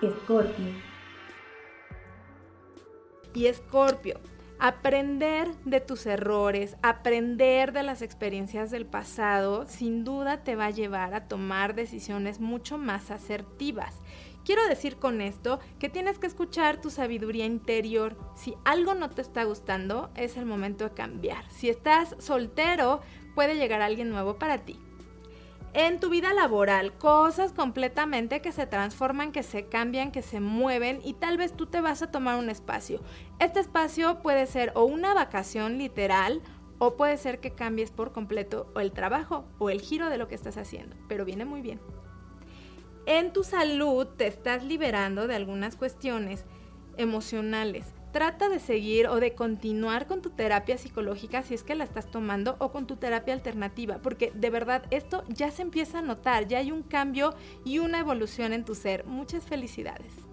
Escorpio. Y Escorpio, aprender de tus errores, aprender de las experiencias del pasado, sin duda te va a llevar a tomar decisiones mucho más asertivas. Quiero decir con esto que tienes que escuchar tu sabiduría interior. Si algo no te está gustando, es el momento de cambiar. Si estás soltero, puede llegar alguien nuevo para ti en tu vida laboral, cosas completamente que se transforman, que se cambian, que se mueven y tal vez tú te vas a tomar un espacio. Este espacio puede ser o una vacación literal o puede ser que cambies por completo el trabajo o el giro de lo que estás haciendo, pero viene muy bien. En tu salud te estás liberando de algunas cuestiones emocionales trata de seguir o de continuar con tu terapia psicológica si es que la estás tomando o con tu terapia alternativa, porque de verdad esto ya se empieza a notar, ya hay un cambio y una evolución en tu ser. Muchas felicidades.